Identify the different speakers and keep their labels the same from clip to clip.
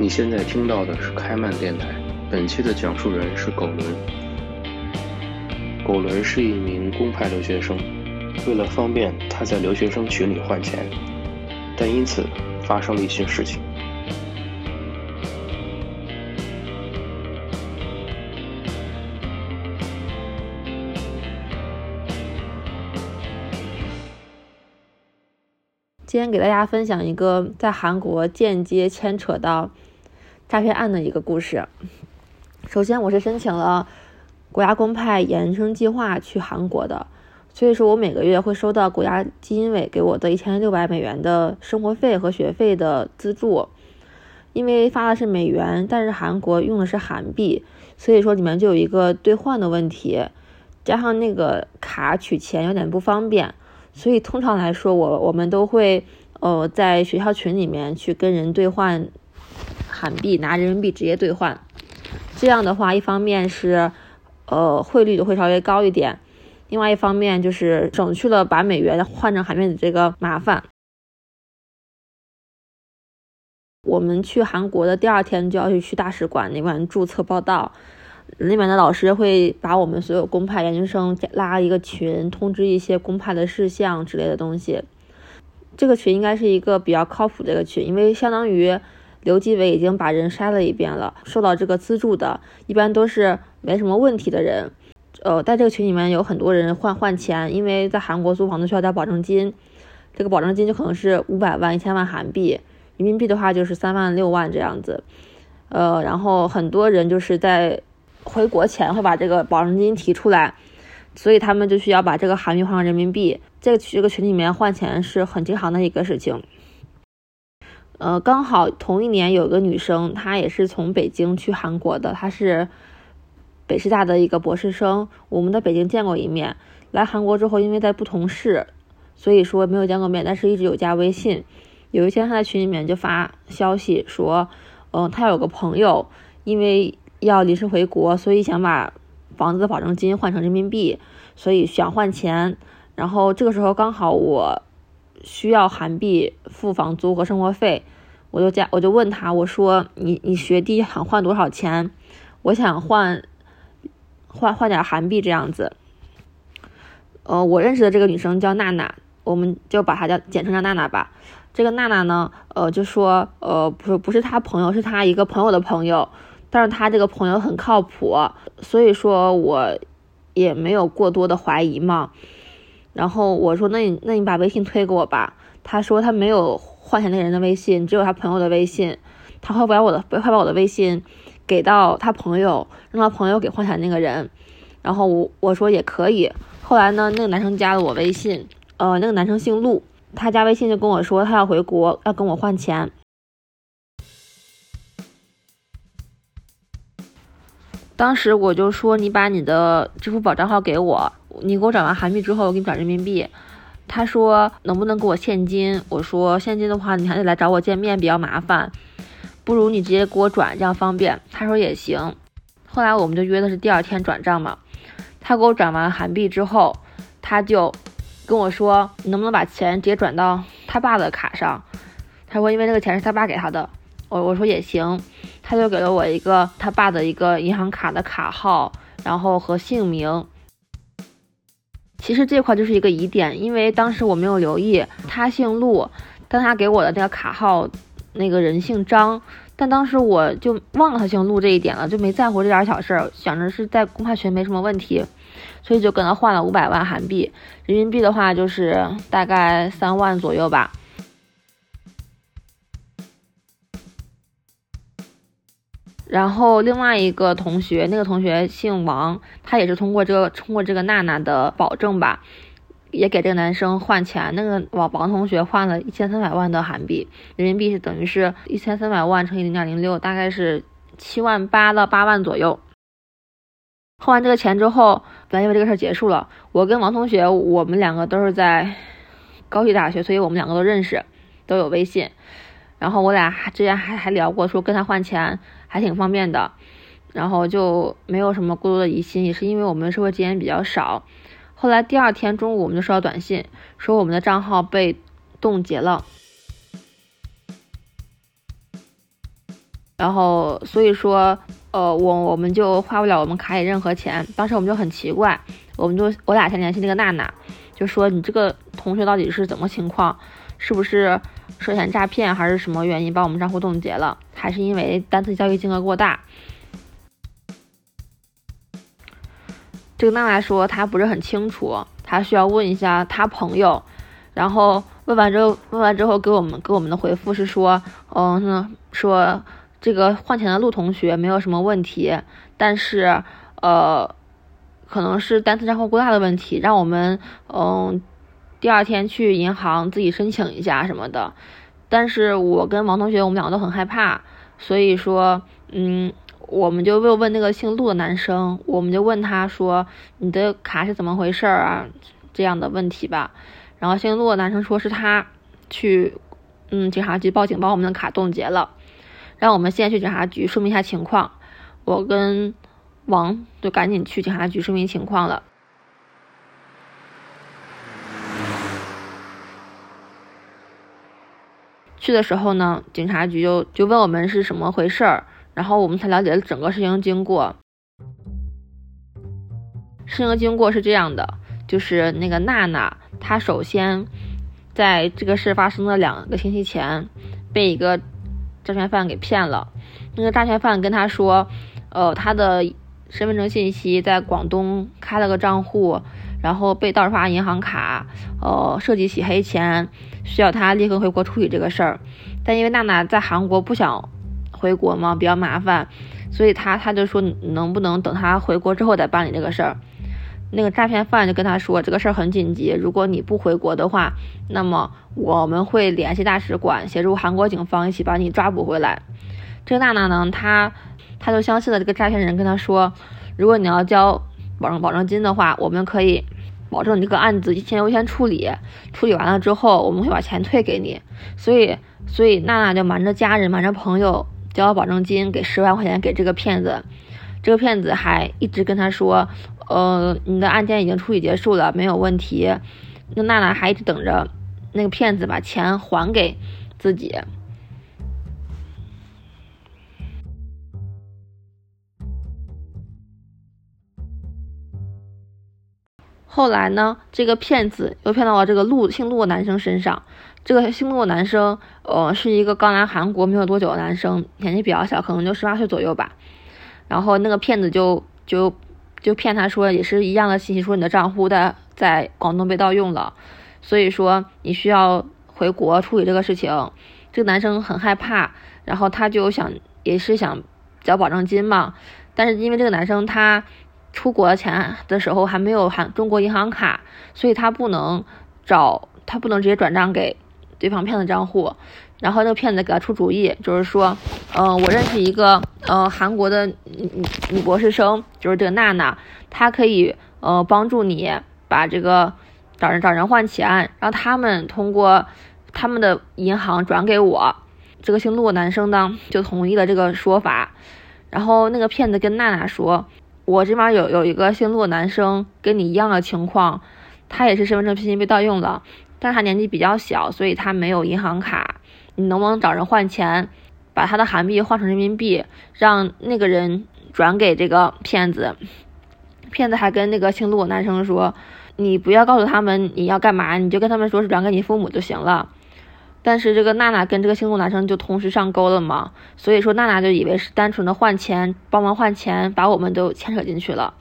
Speaker 1: 你现在听到的是开曼电台，本期的讲述人是狗伦。狗伦是一名公派留学生，为了方便他在留学生群里换钱，但因此发生了一些事情。
Speaker 2: 今天给大家分享一个在韩国间接牵扯到诈骗案的一个故事。首先，我是申请了国家公派研究生计划去韩国的，所以说我每个月会收到国家基金委给我的一千六百美元的生活费和学费的资助。因为发的是美元，但是韩国用的是韩币，所以说里面就有一个兑换的问题，加上那个卡取钱有点不方便。所以通常来说，我我们都会呃在学校群里面去跟人兑换韩币，拿人民币直接兑换。这样的话，一方面是呃汇率就会稍微高一点，另外一方面就是省去了把美元换成韩币的这个麻烦。我们去韩国的第二天就要去去大使馆那边注册报到。那边的老师会把我们所有公派研究生拉一个群，通知一些公派的事项之类的东西。这个群应该是一个比较靠谱的一个群，因为相当于刘继伟已经把人筛了一遍了，受到这个资助的，一般都是没什么问题的人。呃，在这个群里面有很多人换换钱，因为在韩国租房子需要交保证金，这个保证金就可能是五百万、一千万韩币，人民币的话就是三万六万这样子。呃，然后很多人就是在。回国前会把这个保证金提出来，所以他们就需要把这个韩币换成人民币。这个这个群里面换钱是很经常的一个事情。呃，刚好同一年有个女生，她也是从北京去韩国的，她是北师大的一个博士生。我们在北京见过一面，来韩国之后，因为在不同市，所以说没有见过面，但是一直有加微信。有一天她在群里面就发消息说，嗯，她有个朋友因为。要临时回国，所以想把房子的保证金换成人民币，所以想换钱。然后这个时候刚好我需要韩币付房租和生活费，我就加我就问他，我说你你学弟想换多少钱？我想换换换点韩币这样子。呃，我认识的这个女生叫娜娜，我们就把她叫简称叫娜娜吧。这个娜娜呢，呃，就说呃不是不是她朋友，是她一个朋友的朋友。但是他这个朋友很靠谱，所以说我也没有过多的怀疑嘛。然后我说：“那你那你把微信推给我吧。”他说他没有换钱那个人的微信，只有他朋友的微信。他会把我的会把我的微信给到他朋友，让他朋友给换钱那个人。然后我我说也可以。后来呢，那个男生加了我微信，呃，那个男生姓陆，他加微信就跟我说他要回国，要跟我换钱。当时我就说你把你的支付宝账号给我，你给我转完韩币之后，我给你转人民币。他说能不能给我现金？我说现金的话你还得来找我见面，比较麻烦，不如你直接给我转，这样方便。他说也行。后来我们就约的是第二天转账嘛。他给我转完韩币之后，他就跟我说你能不能把钱直接转到他爸的卡上？他说因为那个钱是他爸给他的。我我说也行，他就给了我一个他爸的一个银行卡的卡号，然后和姓名。其实这块就是一个疑点，因为当时我没有留意他姓陆，但他给我的那个卡号那个人姓张，但当时我就忘了他姓陆这一点了，就没在乎这点小事儿，想着是在公派群没什么问题，所以就跟他换了五百万韩币，人民币的话就是大概三万左右吧。然后另外一个同学，那个同学姓王，他也是通过这个通过这个娜娜的保证吧，也给这个男生换钱。那个王王同学换了一千三百万的韩币，人民币是等于是一千三百万乘以零点零六，大概是七万八到八万左右。换完这个钱之后，本来以为这个事儿结束了。我跟王同学，我们两个都是在高级大学，所以我们两个都认识，都有微信。然后我俩还之前还还聊过，说跟他换钱还挺方便的，然后就没有什么过多的疑心，也是因为我们社会经验比较少。后来第二天中午我们就收到短信，说我们的账号被冻结了。然后所以说，呃，我我们就花不了我们卡里任何钱。当时我们就很奇怪，我们就我俩先联系那个娜娜，就说你这个同学到底是怎么情况？是不是涉嫌诈骗，还是什么原因把我们账户冻结了？还是因为单次交易金额过大？这个娜娜说她不是很清楚，她需要问一下她朋友。然后问完之后，问完之后给我们给我们的回复是说，嗯，说这个换钱的陆同学没有什么问题，但是呃，可能是单次账户过大的问题，让我们嗯第二天去银行自己申请一下什么的。但是我跟王同学我们两个都很害怕，所以说嗯。我们就问问那个姓陆的男生，我们就问他说：“你的卡是怎么回事啊？”这样的问题吧。然后姓陆的男生说是他去嗯警察局报警，把我们的卡冻结了，让我们现在去警察局说明一下情况。我跟王就赶紧去警察局说明情况了。去的时候呢，警察局就就问我们是什么回事儿。然后我们才了解了整个事情经过。事情经过是这样的，就是那个娜娜，她首先在这个事发生的两个星期前，被一个诈骗犯给骗了。那个诈骗犯跟她说，呃，她的身份证信息在广东开了个账户，然后被盗刷银行卡，呃，涉及洗黑钱，需要他立刻回国处理这个事儿。但因为娜娜在韩国不想。回国嘛比较麻烦，所以他他就说能不能等他回国之后再办理这个事儿。那个诈骗犯就跟他说这个事儿很紧急，如果你不回国的话，那么我们会联系大使馆协助韩国警方一起把你抓捕回来。这个娜娜呢，她她就相信了这个诈骗人跟他说，如果你要交保证保证金的话，我们可以保证你这个案子先优先处理，处理完了之后我们会把钱退给你。所以所以娜娜就瞒着家人瞒着朋友。交保证金，给十万块钱给这个骗子，这个骗子还一直跟他说，呃，你的案件已经处理结束了，没有问题。那娜娜还一直等着那个骗子把钱还给自己。后来呢，这个骗子又骗到了这个陆姓陆的男生身上。这个姓陆的男生，呃，是一个刚来韩国没有多久的男生，年纪比较小，可能就十八岁左右吧。然后那个骗子就就就骗他说，也是一样的信息，说你的账户在在广东被盗用了，所以说你需要回国处理这个事情。这个男生很害怕，然后他就想也是想交保证金嘛，但是因为这个男生他出国前的时候还没有韩中国银行卡，所以他不能找他不能直接转账给。对方骗子账户，然后那个骗子给他出主意，就是说，嗯，我认识一个，呃，韩国的女女博士生，就是这个娜娜，她可以，呃，帮助你把这个找人找人换钱，让他们通过他们的银行转给我。这个姓陆的男生呢，就同意了这个说法。然后那个骗子跟娜娜说，我这边有有一个姓陆的男生跟你一样的情况，他也是身份证信息被盗用了。但是他年纪比较小，所以他没有银行卡。你能不能找人换钱，把他的韩币换成人民币，让那个人转给这个骗子？骗子还跟那个姓陆的男生说：“你不要告诉他们你要干嘛，你就跟他们说是转给你父母就行了。”但是这个娜娜跟这个姓陆男生就同时上钩了嘛，所以说娜娜就以为是单纯的换钱，帮忙换钱，把我们都牵扯进去了。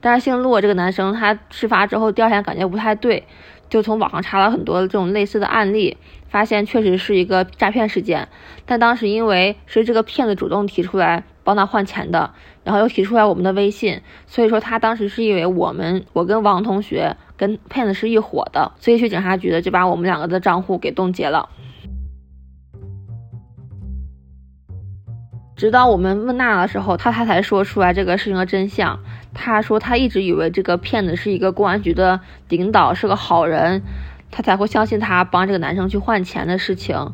Speaker 2: 但是姓陆这个男生他事发之后第二天感觉不太对。就从网上查了很多这种类似的案例，发现确实是一个诈骗事件。但当时因为是这个骗子主动提出来帮他换钱的，然后又提出来我们的微信，所以说他当时是以为我们我跟王同学跟骗子是一伙的，所以去警察局的就把我们两个的账户给冻结了。直到我们问娜的时候，他他才说出来这个事情的真相。他说他一直以为这个骗子是一个公安局的领导，是个好人，他才会相信他帮这个男生去换钱的事情。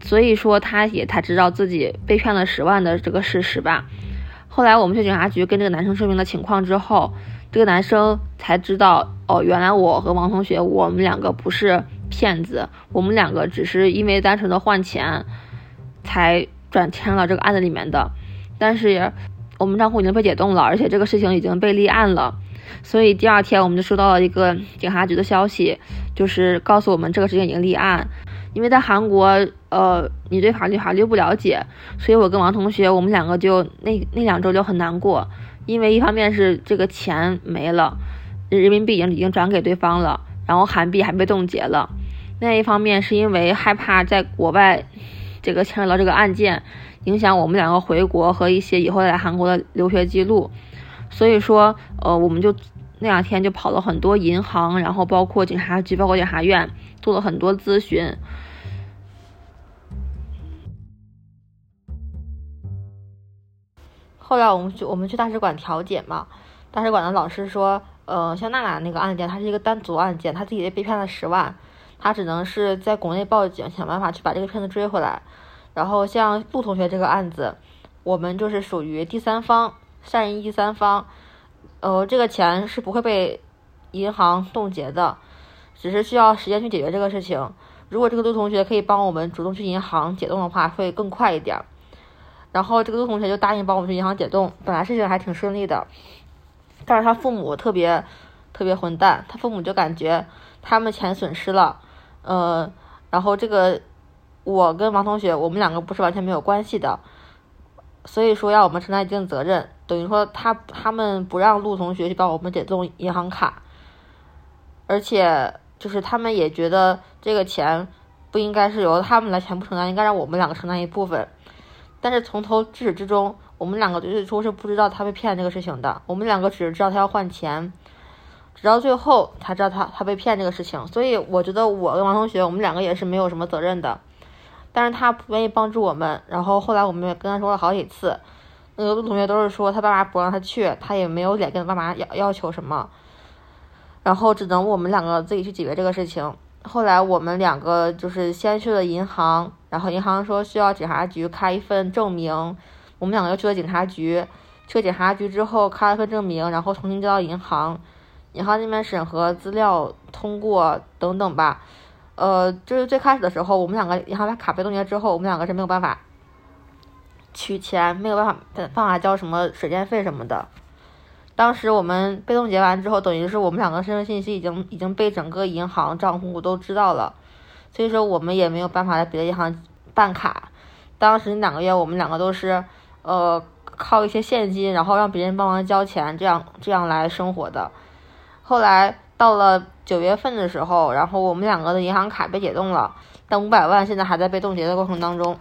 Speaker 2: 所以说他也才知道自己被骗了十万的这个事实吧。后来我们去警察局跟这个男生说明了情况之后，这个男生才知道哦，原来我和王同学我们两个不是骗子，我们两个只是因为单纯的换钱才。转签了这个案子里面的，但是我们账户已经被解冻了，而且这个事情已经被立案了，所以第二天我们就收到了一个警察局的消息，就是告诉我们这个事情已经立案。因为在韩国，呃，你对法律法律不了解，所以我跟王同学，我们两个就那那两周就很难过，因为一方面是这个钱没了，人民币已经已经转给对方了，然后韩币还被冻结了，另一方面是因为害怕在国外这个牵扯到这个案件，影响我们两个回国和一些以后来韩国的留学记录，所以说，呃，我们就那两天就跑了很多银行，然后包括警察局，包括检察院。做了很多咨询，后来我们去我们去大使馆调解嘛，大使馆的老师说，呃，像娜娜那个案件，它是一个单独案件，他自己被骗了十万，他只能是在国内报警，想办法去把这个骗子追回来。然后像陆同学这个案子，我们就是属于第三方，善意第三方，呃，这个钱是不会被银行冻结的。只是需要时间去解决这个事情。如果这个陆同学可以帮我们主动去银行解冻的话，会更快一点。然后这个陆同学就答应帮我们去银行解冻，本来事情还挺顺利的。但是他父母特别特别混蛋，他父母就感觉他们钱损失了，呃，然后这个我跟王同学，我们两个不是完全没有关系的，所以说要我们承担一定责任。等于说他他们不让陆同学去帮我们解冻银行卡，而且。就是他们也觉得这个钱不应该是由他们来全部承担，应该让我们两个承担一部分。但是从头至始至终，我们两个最初是不知道他被骗这个事情的。我们两个只是知道他要换钱，直到最后才知道他他被骗这个事情。所以我觉得我跟王同学，我们两个也是没有什么责任的。但是他不愿意帮助我们，然后后来我们也跟他说了好几次，那个陆同学都是说他爸妈不让他去，他也没有脸跟爸妈要要求什么。然后只能我们两个自己去解决这个事情。后来我们两个就是先去了银行，然后银行说需要警察局开一份证明，我们两个又去了警察局。去了警察局之后开了份证明，然后重新交到银行，银行那边审核资料通过等等吧。呃，就是最开始的时候，我们两个银行卡被冻结之后，我们两个是没有办法取钱，没有办法办法交什么水电费什么的。当时我们被冻结完之后，等于是我们两个身份信息已经已经被整个银行账户都知道了，所以说我们也没有办法在别的银行办卡。当时两个月，我们两个都是呃靠一些现金，然后让别人帮忙交钱，这样这样来生活的。后来到了九月份的时候，然后我们两个的银行卡被解冻了，但五百万现在还在被冻结的过程当中。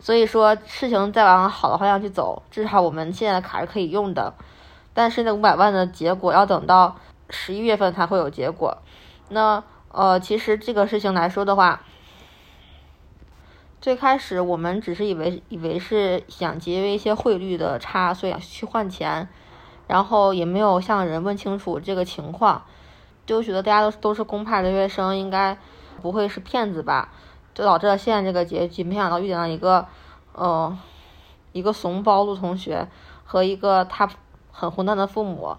Speaker 2: 所以说事情再往好的方向去走，至少我们现在的卡是可以用的。但是那五百万的结果要等到十一月份才会有结果。那呃，其实这个事情来说的话，最开始我们只是以为以为是想节约一些汇率的差，所以去换钱，然后也没有向人问清楚这个情况，就觉得大家都都是公派留学生，应该不会是骗子吧？就导致了现在这个结局。没想到遇见了一个呃一个怂包陆同学和一个他。很混蛋的父母，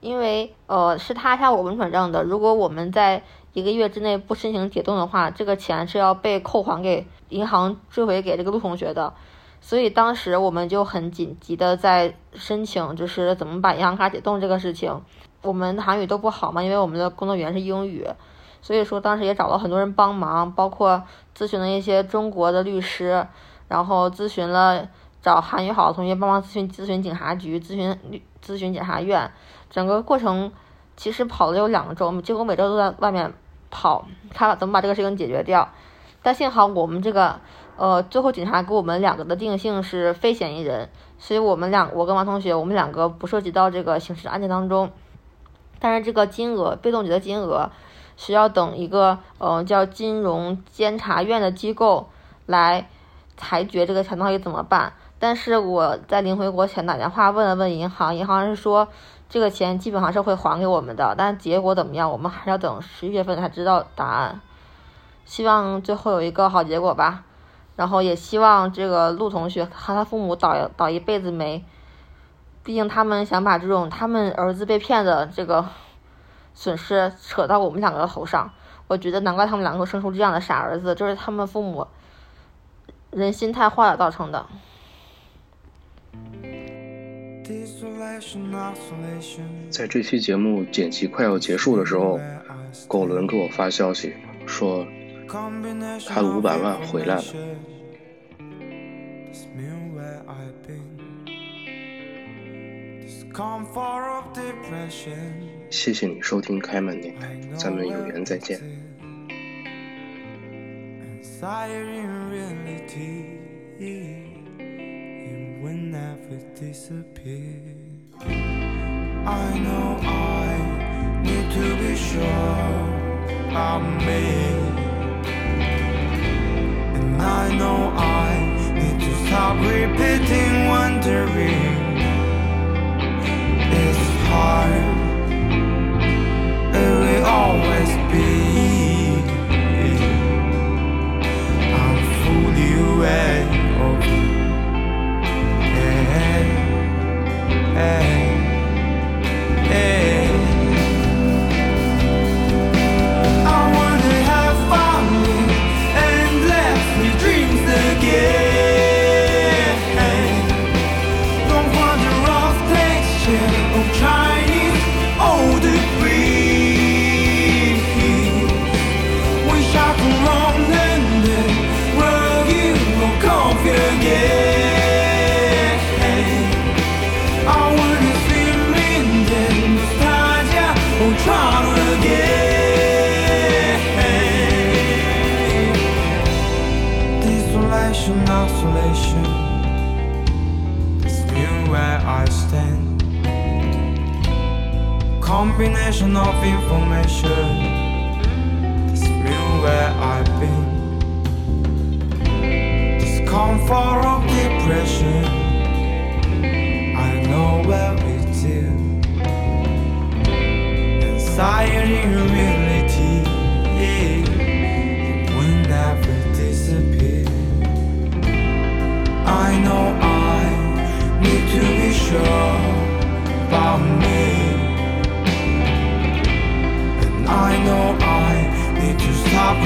Speaker 2: 因为呃是他向我们转账的，如果我们在一个月之内不申请解冻的话，这个钱是要被扣还给银行追回给这个陆同学的，所以当时我们就很紧急的在申请，就是怎么把银行卡解冻这个事情。我们韩语都不好嘛，因为我们的工作语言是英语，所以说当时也找了很多人帮忙，包括咨询了一些中国的律师，然后咨询了。找韩语好的同学帮忙咨询咨询警察局，咨询咨询检察院，整个过程其实跑了有两个周，结果每周都在外面跑，看怎么把这个事情解决掉。但幸好我们这个呃，最后警察给我们两个的定性是非嫌疑人，所以我们两我跟王同学我们两个不涉及到这个刑事案件当中。但是这个金额被冻结的金额需要等一个呃叫金融监察院的机构来裁决这个钱到底怎么办。但是我在临回国前打电话问了问银行，银行是说这个钱基本上是会还给我们的，但结果怎么样，我们还是要等十一月份才知道答案。希望最后有一个好结果吧，然后也希望这个陆同学和他父母倒倒一辈子霉，毕竟他们想把这种他们儿子被骗的这个损失扯到我们两个的头上，我觉得难怪他们两个生出这样的傻儿子，就是他们父母人心太坏了造成的。
Speaker 1: 在这期节目剪辑快要结束的时候，狗伦给我发消息说，他的五百万回来了。谢谢你收听开门电台，咱们有缘再见。I know I need to be sure about me. And I know I need to stop repeating, wondering. Isolation. It's me where I stand. Combination of information. It's me where I've been. Discomfort of depression. I know where it's in. Anxiety in know I need to be sure about me. And I know I need to stop